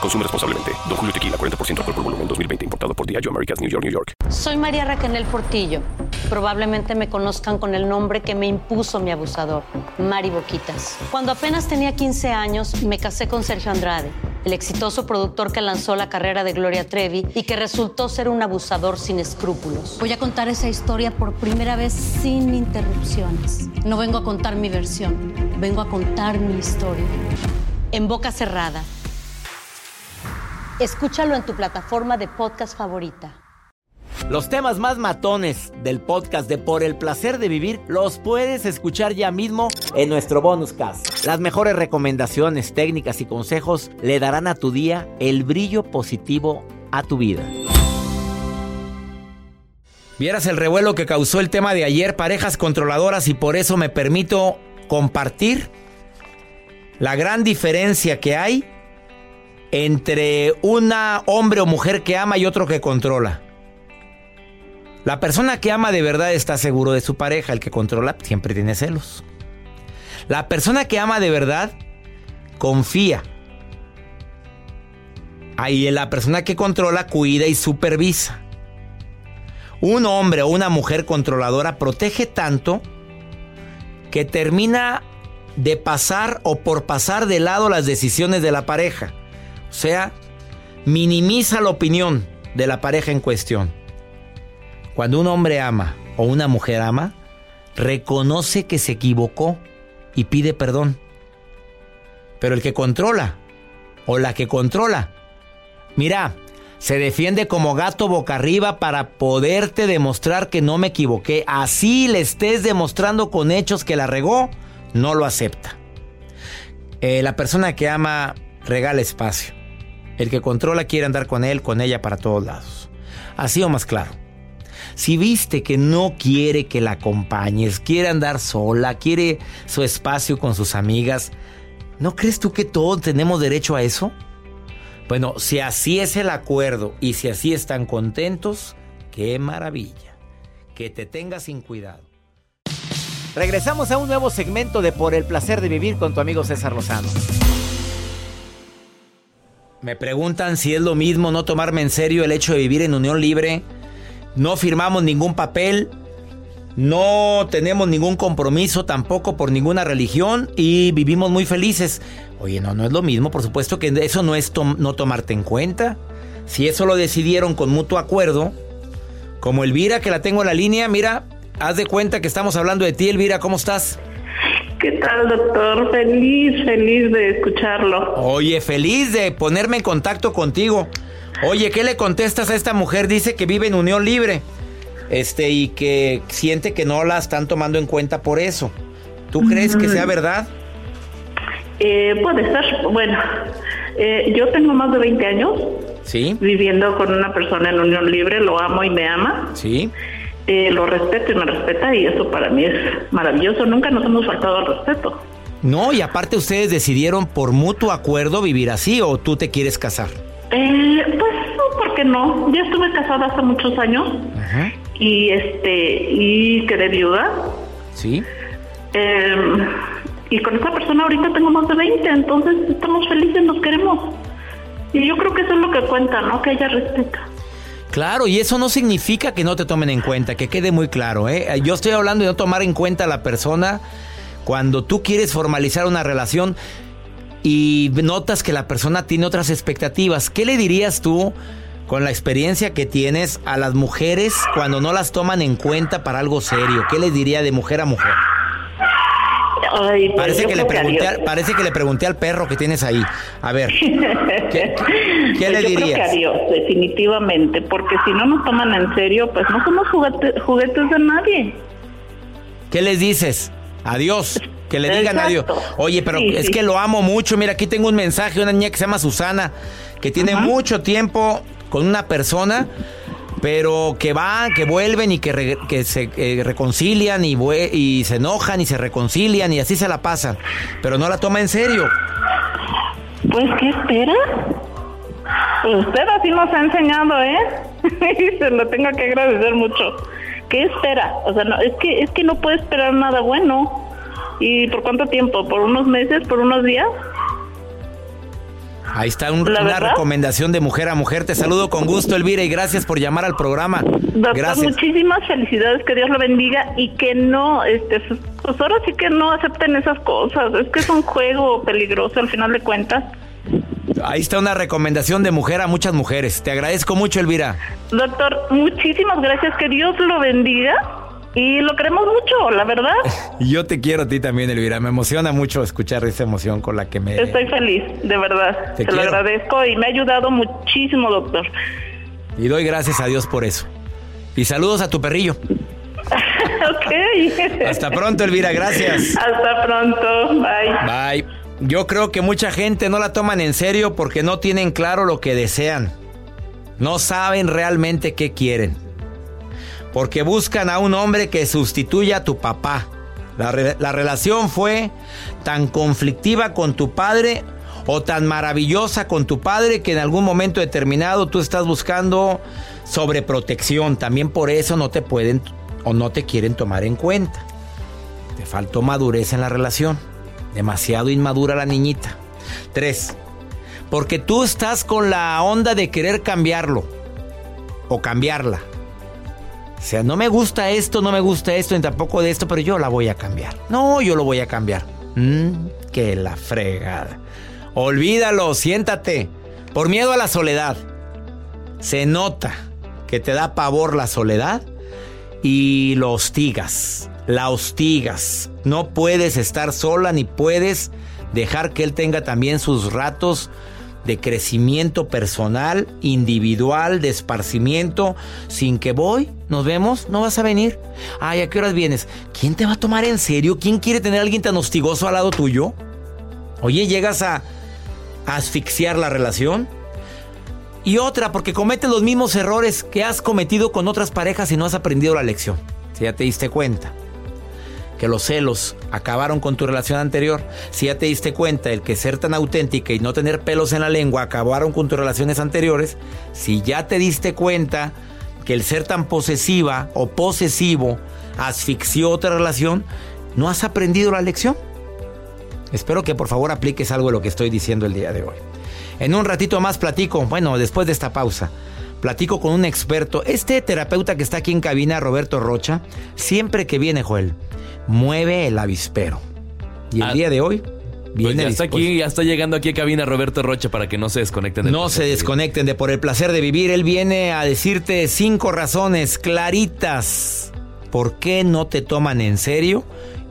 Consume responsablemente. Don Julio Tequila, 40% alcohol por volumen, 2020. Importado por Diageo Americas, New York, New York. Soy María Raquel Portillo. Probablemente me conozcan con el nombre que me impuso mi abusador, Mari Boquitas. Cuando apenas tenía 15 años, me casé con Sergio Andrade, el exitoso productor que lanzó la carrera de Gloria Trevi y que resultó ser un abusador sin escrúpulos. Voy a contar esa historia por primera vez sin interrupciones. No vengo a contar mi versión, vengo a contar mi historia. En boca cerrada Escúchalo en tu plataforma de podcast favorita. Los temas más matones del podcast de Por el placer de vivir los puedes escuchar ya mismo en nuestro bonus cast. Las mejores recomendaciones, técnicas y consejos le darán a tu día el brillo positivo a tu vida. Vieras el revuelo que causó el tema de ayer, parejas controladoras, y por eso me permito compartir la gran diferencia que hay entre una hombre o mujer que ama y otro que controla. La persona que ama de verdad está seguro de su pareja, el que controla siempre tiene celos. La persona que ama de verdad confía. Ahí la persona que controla cuida y supervisa. Un hombre o una mujer controladora protege tanto que termina de pasar o por pasar de lado las decisiones de la pareja. O sea, minimiza la opinión de la pareja en cuestión. Cuando un hombre ama o una mujer ama, reconoce que se equivocó y pide perdón. Pero el que controla o la que controla, mira, se defiende como gato boca arriba para poderte demostrar que no me equivoqué. Así le estés demostrando con hechos que la regó, no lo acepta. Eh, la persona que ama regala espacio. El que controla quiere andar con él, con ella para todos lados. Así o más claro. Si viste que no quiere que la acompañes, quiere andar sola, quiere su espacio con sus amigas, ¿no crees tú que todos tenemos derecho a eso? Bueno, si así es el acuerdo y si así están contentos, qué maravilla. Que te tengas sin cuidado. Regresamos a un nuevo segmento de Por el placer de vivir con tu amigo César Lozano. Me preguntan si es lo mismo no tomarme en serio el hecho de vivir en unión libre. No firmamos ningún papel. No tenemos ningún compromiso tampoco por ninguna religión y vivimos muy felices. Oye, no, no es lo mismo, por supuesto que eso no es no tomarte en cuenta. Si eso lo decidieron con mutuo acuerdo, como Elvira, que la tengo en la línea, mira, haz de cuenta que estamos hablando de ti, Elvira, ¿cómo estás? ¿Qué tal, doctor? Feliz, feliz de escucharlo. Oye, feliz de ponerme en contacto contigo. Oye, ¿qué le contestas a esta mujer? Dice que vive en unión libre. Este, y que siente que no la están tomando en cuenta por eso. ¿Tú crees que sea verdad? Eh, puede ser. Bueno, eh, yo tengo más de 20 años. Sí. Viviendo con una persona en unión libre, lo amo y me ama. Sí. Eh, lo respeto y me respeta y eso para mí es maravilloso. Nunca nos hemos faltado al respeto. No, y aparte ustedes decidieron por mutuo acuerdo vivir así o tú te quieres casar. Eh, pues no, ¿por qué no? Ya estuve casada hace muchos años y este y quedé viuda. Sí. Em, y con esa persona ahorita tengo más de 20, entonces estamos felices, nos queremos. Y yo creo que eso es lo que cuenta, ¿no? Que ella respeta. Claro, y eso no significa que no te tomen en cuenta, que quede muy claro. ¿eh? Yo estoy hablando de no tomar en cuenta a la persona cuando tú quieres formalizar una relación y notas que la persona tiene otras expectativas. ¿Qué le dirías tú con la experiencia que tienes a las mujeres cuando no las toman en cuenta para algo serio? ¿Qué les diría de mujer a mujer? Ay, pues Parece yo que, le pregunté, al- parece que le pregunté al perro que tienes ahí. A ver, ¿qué, qué le Pues yo creo que dirías? a Dios, definitivamente, porque si no nos toman en serio, pues no somos juguete- juguetes de nadie. ¿Qué les dices? Adiós. Que le digan adiós. Exacto. Oye, pero Sí, es sí. que lo amo mucho. Mira, aquí tengo un mensaje de una niña que se llama Susana, que tiene mucho tiempo con una persona, pero que van, que vuelven y que, re- que se eh, reconcilian y, se enojan y se reconcilian y así se la pasan. Pero no la toma en serio. Pues, ¿qué espera? Pues usted así nos ha enseñado, ¿eh? y se lo tengo que agradecer mucho. ¿Qué espera? O sea, no, es que es que no puede esperar nada bueno. ¿Y por cuánto tiempo? ¿Por unos meses? ¿Por unos días? Ahí está un- ¿La una verdad? recomendación de mujer a mujer. Te saludo con gusto, Elvira, y gracias por llamar al programa. Doctor, Gracias. muchísimas felicidades, que Dios lo bendiga y que no, este, pues ahora sí que no acepten esas cosas. Es que es un juego peligroso al final de cuentas. Ahí está una recomendación de mujer a muchas mujeres. Te agradezco mucho, Elvira. Doctor, muchísimas gracias, que Dios lo bendiga y lo queremos mucho, la verdad. Y yo te quiero a ti también, Elvira. Me emociona mucho escuchar esa emoción con la que me... Estoy feliz, de verdad. Te Se lo agradezco y me ha ayudado muchísimo, doctor. Y doy gracias a Dios por eso. Y saludos a tu perrillo. ok. Hasta pronto, Elvira. Gracias. Hasta pronto. Bye. Bye. Yo creo que mucha gente no la toman en serio porque no tienen claro lo que desean. No saben realmente qué quieren. Porque buscan a un hombre que sustituya a tu papá. La, re- la relación fue tan conflictiva con tu padre o tan maravillosa con tu padre que en algún momento determinado tú estás buscando sobreprotección. También por eso no te pueden o no te quieren tomar en cuenta. Te faltó madurez en la relación. Demasiado inmadura la niñita. Tres, porque tú estás con la onda de querer cambiarlo o cambiarla. O sea, no me gusta esto, no me gusta esto, ni tampoco de esto, pero yo la voy a cambiar. No, yo lo voy a cambiar. Mm, que la fregada. Olvídalo, siéntate. Por miedo a la soledad. Se nota que te da pavor la soledad y lo hostigas, la hostigas. No puedes estar sola ni puedes dejar que él tenga también sus ratos de crecimiento personal, individual, de esparcimiento, sin que voy, nos vemos, no vas a venir. Ay, ¿a qué horas vienes? ¿Quién te va a tomar en serio? ¿Quién quiere tener a alguien tan hostigoso al lado tuyo? Oye, llegas a asfixiar la relación. Y otra, porque cometes los mismos errores que has cometido con otras parejas y no has aprendido la lección. Si ya te diste cuenta que los celos acabaron con tu relación anterior, si ya te diste cuenta el que ser tan auténtica y no tener pelos en la lengua acabaron con tus relaciones anteriores, si ya te diste cuenta que el ser tan posesiva o posesivo asfixió otra relación, no has aprendido la lección. Espero que por favor apliques algo de lo que estoy diciendo el día de hoy. En un ratito más platico, bueno, después de esta pausa, platico con un experto. Este terapeuta que está aquí en cabina, Roberto Rocha, siempre que viene, Joel, mueve el avispero. Y el Ah, día de hoy viene Pues ya está dispuesto. aquí, ya está llegando aquí a cabina Roberto Rocha para que no se desconecten. del No se desconecten de por el placer de vivir. Él viene a decirte cinco razones claritas por qué no te toman en serio.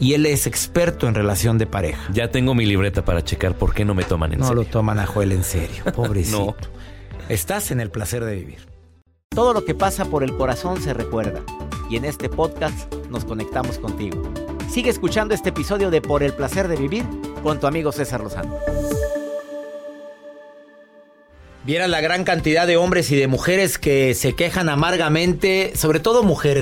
Y él es experto en relación de pareja. Ya tengo mi libreta para checar por qué no me toman en No serio. lo toman a Joel en serio, pobrecito. No. Estás en el placer de vivir. Todo lo que pasa por el corazón se recuerda. Y en este podcast nos conectamos contigo. Sigue escuchando este episodio de Por el placer de vivir con tu amigo César Lozano. Vieras la gran cantidad de hombres y de mujeres que se quejan amargamente, sobre todo mujeres.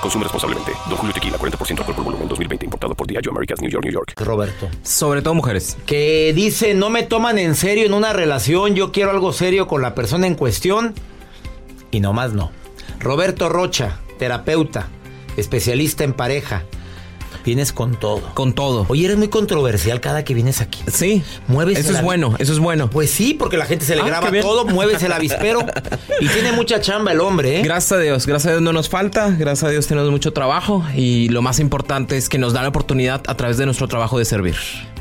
Consume responsablemente. Don Julio Tequila, 40% alcohol por volumen, 2020. Importado por Diageo Americas, New York, New York. Roberto. Sobre todo mujeres. Que dice, no me toman en serio en una relación, yo quiero algo serio con la persona en cuestión. Y nomás no. Roberto Rocha, terapeuta, especialista en pareja. Vienes con todo. Con todo. Oye, eres muy controversial cada que vienes aquí. Sí. Mueves Eso es bueno, eso es bueno. Pues sí, porque la gente se le Ah, graba todo, mueves el avispero. y tiene mucha chamba el hombre, ¿eh? Gracias a Dios, gracias a Dios no nos falta, gracias a Dios tenemos mucho trabajo y lo más importante es que nos da la oportunidad a través de nuestro trabajo de servir.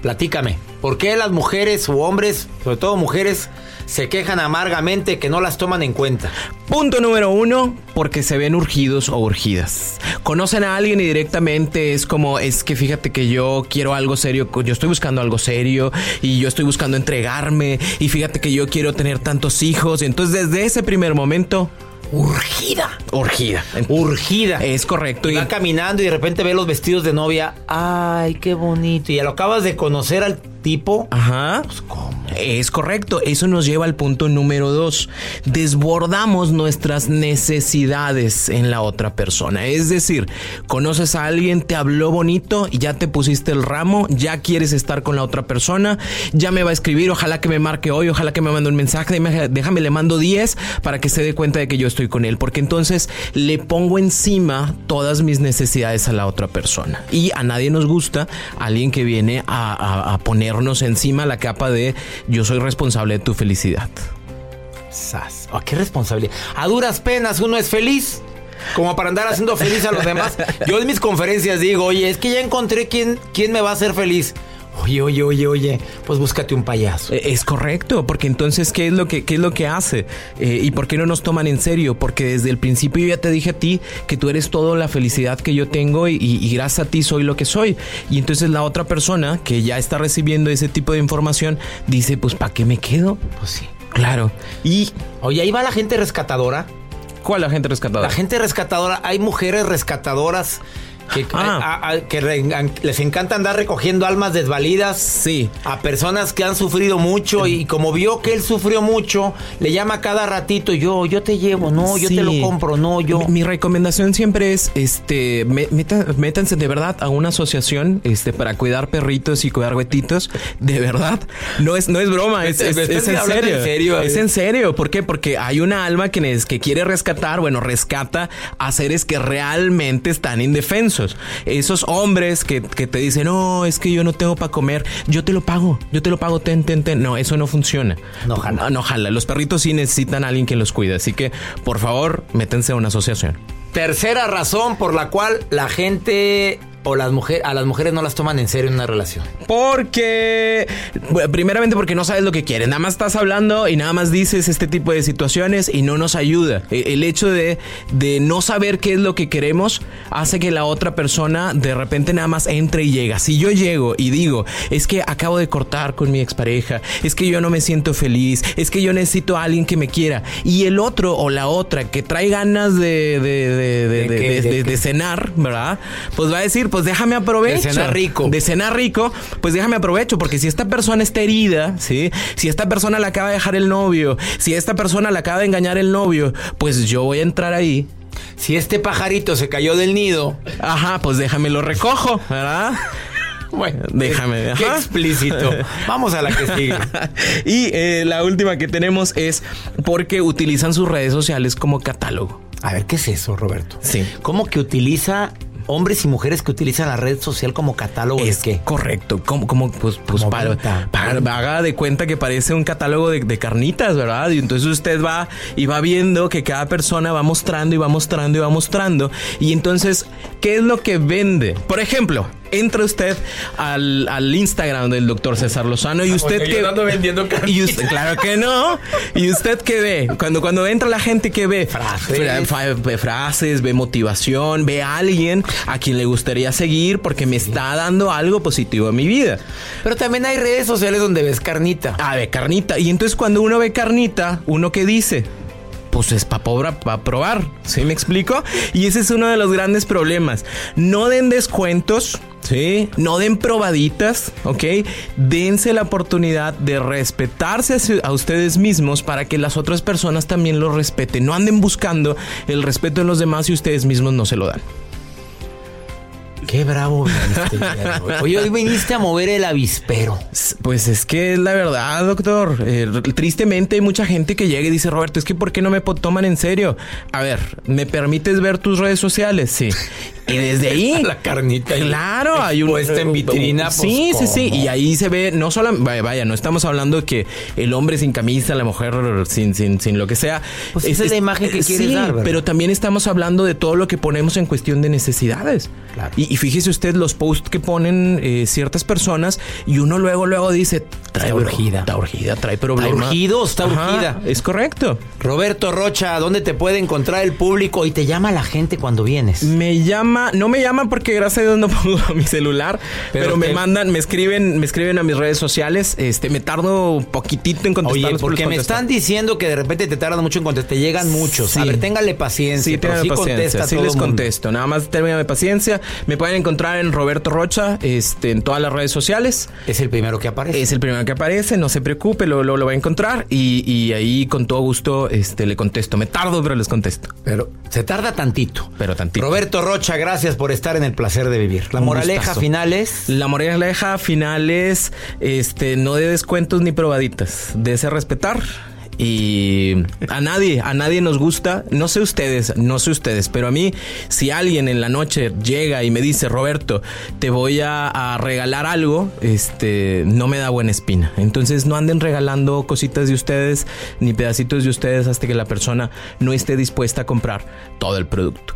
Platícame, ¿por qué las mujeres o hombres, sobre todo mujeres, se quejan amargamente que no las toman en cuenta? Punto número uno, porque se ven urgidos o urgidas. Conocen a alguien y directamente es como, es que fíjate que yo quiero algo serio, yo estoy buscando algo serio y yo estoy buscando entregarme y fíjate que yo quiero tener tantos hijos. Entonces desde ese primer momento, Urgida. urgida. Urgida. Es correcto. Y va caminando y de repente ve los vestidos de novia. Ay, qué bonito. Y ya lo acabas de conocer al tipo. Ajá. Es correcto. Eso nos lleva al punto número dos. Desbordamos nuestras necesidades en la otra persona. Es decir, conoces a alguien, te habló bonito ya te pusiste el ramo, ya quieres estar con la otra persona, ya me va a escribir, ojalá que me marque hoy, ojalá que me mande un mensaje, déjame, déjame, le mando 10 para que se dé cuenta de que yo estoy con él, porque entonces le pongo encima todas mis necesidades a la otra persona. Y a nadie nos gusta alguien que viene a, a- a ponernos encima la capa de yo soy responsable de tu felicidad. Sas. Oh, qué responsabilidad. A duras penas uno es feliz. Como para andar haciendo feliz a los demás. Yo en mis conferencias digo, oye, es que ya encontré quién, quién me va a hacer feliz. Oye, oye, oye, oye, pues búscate un payaso. Eh, Es correcto, porque entonces, ¿qué es lo que, qué es lo que hace? Eh, ¿Y por qué no nos toman en serio? Porque desde el principio yo ya te dije a ti que tú eres toda la felicidad que yo tengo y, gracias a ti soy lo que soy. Y entonces la otra persona que ya está recibiendo ese tipo de información dice, pues ¿para qué me quedo? Pues sí. Claro. ¿Y Oye, ahí va la gente rescatadora. cuál la gente rescatada? La gente rescatadora, hay mujeres rescatadoras que, Ah. a- a- que re- an- les encanta andar recogiendo almas desvalidas. Sí. A personas que han sufrido mucho y como vio que él sufrió mucho, le llama cada ratito, yo, yo te llevo, no, yo Sí. te lo compro, no, yo. Mi, mi recomendación siempre es, este, me- meta- métanse de verdad a una asociación, este, para cuidar perritos y cuidar huetitos. De verdad, no es, no es broma, es, es- es en serio. en serio, Es en serio. ¿Por qué? Porque hay una alma que, que quiere rescatar, bueno, rescata a seres que realmente están indefensos. Esos hombres que, que te dicen, no, es que yo no tengo para comer, yo te lo pago, yo te lo pago, ten, ten, ten. No, eso no funciona. No jala. No, no jala. Los perritos sí necesitan a alguien que los cuide. Así que, por favor, métanse a una asociación. Tercera razón por la cual la gente o las mujeres a las mujeres no las toman en serio en una relación. Porque, bueno, primeramente porque no sabes lo que quieres. Nada más estás hablando y nada más dices este tipo de situaciones y no nos ayuda. E- El hecho de, de no saber qué es lo que queremos hace que la otra persona de repente nada más entre y llega. Si yo llego y digo, es que acabo de cortar con mi expareja, es que yo no me siento feliz, es que yo necesito a alguien que me quiera. Y el otro o la otra que trae ganas de, de, de, de- cenar, ¿verdad? Pues va a decir, pues déjame aprovechar. De cenar rico. De cenar rico, pues déjame aprovecho, porque si esta persona está herida, ¿sí? Si esta persona le acaba de dejar el novio, si esta persona le acaba de engañar el novio, pues yo voy a entrar ahí. Si este pajarito se cayó del nido, Ajá, pues déjame lo recojo, ¿verdad? bueno, Déjame, Qué ajá. explícito. Vamos a la que sigue. y eh, la última que tenemos es porque utilizan sus redes sociales como catálogo. A ver, ¿qué es eso, Roberto? Sí. ¿Cómo que utiliza hombres y mujeres que utilizan la red social como catálogo Es de qué? correcto. Como, como pues, pues Como para, venta. para- haga de cuenta que parece un catálogo de, de carnitas, ¿verdad? Y entonces usted va y va viendo que cada persona va mostrando y va mostrando y va mostrando. Y entonces, ¿qué es lo que vende? Por ejemplo, entra usted al, al Instagram del doctor César Lozano y usted porque yo que ando vendiendo y usted, claro que no. ¿Y usted qué ve? Cuando, cuando entra la gente, ¿qué ve? Frases. Fra- ve frases, ve motivación, ve a alguien a quien le gustaría seguir porque me está dando algo positivo en mi vida. Pero también hay redes sociales donde ves carnita. Ah, ve carnita. Y entonces cuando uno ve carnita, ¿uno qué dice? Pues es para probar, ¿sí me explico? Y ese es uno de los grandes problemas. No den descuentos, ¿sí? No den probaditas, ¿ok? Dense la oportunidad de respetarse a ustedes mismos para que las otras personas también lo respeten. No anden buscando el respeto de los demás y ustedes mismos no se lo dan. Qué bravo viniste. Oye, hoy viniste a mover el avispero. Pues es que es la verdad, doctor. Eh, tristemente hay mucha gente que llega y dice, Roberto, es que ¿por qué no me toman en serio? A ver, ¿me permites ver tus redes sociales? Sí. Y desde ahí. la carnita. Claro, hay un. Puesta en vitrina. Pues, sí, sí, sí. Y ahí se ve, no solo. Vaya, vaya, no estamos hablando de que el hombre sin camisa, la mujer sin, sin, sin lo que sea. Pues esa es, la imagen que quieres dar, ¿verdad? Pero también estamos hablando de todo lo que ponemos en cuestión de necesidades. Claro. Y, fíjese usted los posts que ponen eh, ciertas personas y uno luego, luego dice. Trae urgida. Está urgida, trae problemas. Está urgido, está urgida. Es correcto. Roberto Rocha, ¿dónde te puede encontrar el público y te llama la gente cuando vienes? Me llama no me llaman porque gracias a Dios no pongo mi celular, pero, me mandan, me escriben, me escriben a mis redes sociales, este, me tardo un poquitito en contestar. Oye, porque me están diciendo que de repente te tardan mucho en contestar, te llegan muchos. A ver, téngale paciencia. Sí, téngale paciencia, sí les contesto, nada más mi paciencia. Me pueden encontrar en Roberto Rocha, este, en todas las redes sociales. Es el primero que aparece. Es el primero que aparece, no se preocupe, lo, lo, va a encontrar y, y, ahí con todo gusto este, le contesto. Me tardo, pero les contesto. Pero se tarda tantito. Pero tantito. Roberto Rocha, gracias por estar en el placer de vivir. La moraleja final es. La moraleja final es este, no de descuentos ni probaditas. De ese respetar. Y a nadie, a nadie nos gusta, no sé ustedes, no sé ustedes, pero a mí, si alguien en la noche llega y me dice, Roberto, te voy a, regalar algo, este, no me da buena espina. Entonces no anden regalando cositas de ustedes, ni pedacitos de ustedes hasta que la persona no esté dispuesta a comprar todo el producto.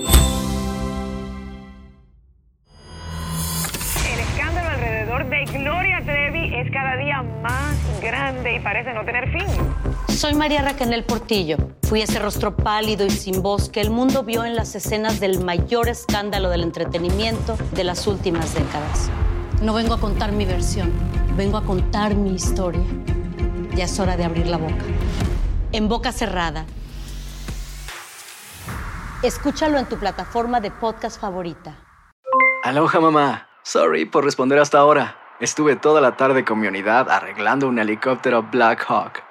Soy María Raquel Portillo. Fui ese rostro pálido y sin voz que el mundo vio en las escenas del mayor escándalo del entretenimiento de las últimas décadas. No vengo a contar mi versión, vengo a contar mi historia. Ya es hora de abrir la boca. En boca cerrada. Escúchalo en tu plataforma de podcast favorita. Aloha mamá. Sorry por responder hasta ahora. Estuve toda la tarde con mi unidad arreglando un helicóptero Black Hawk.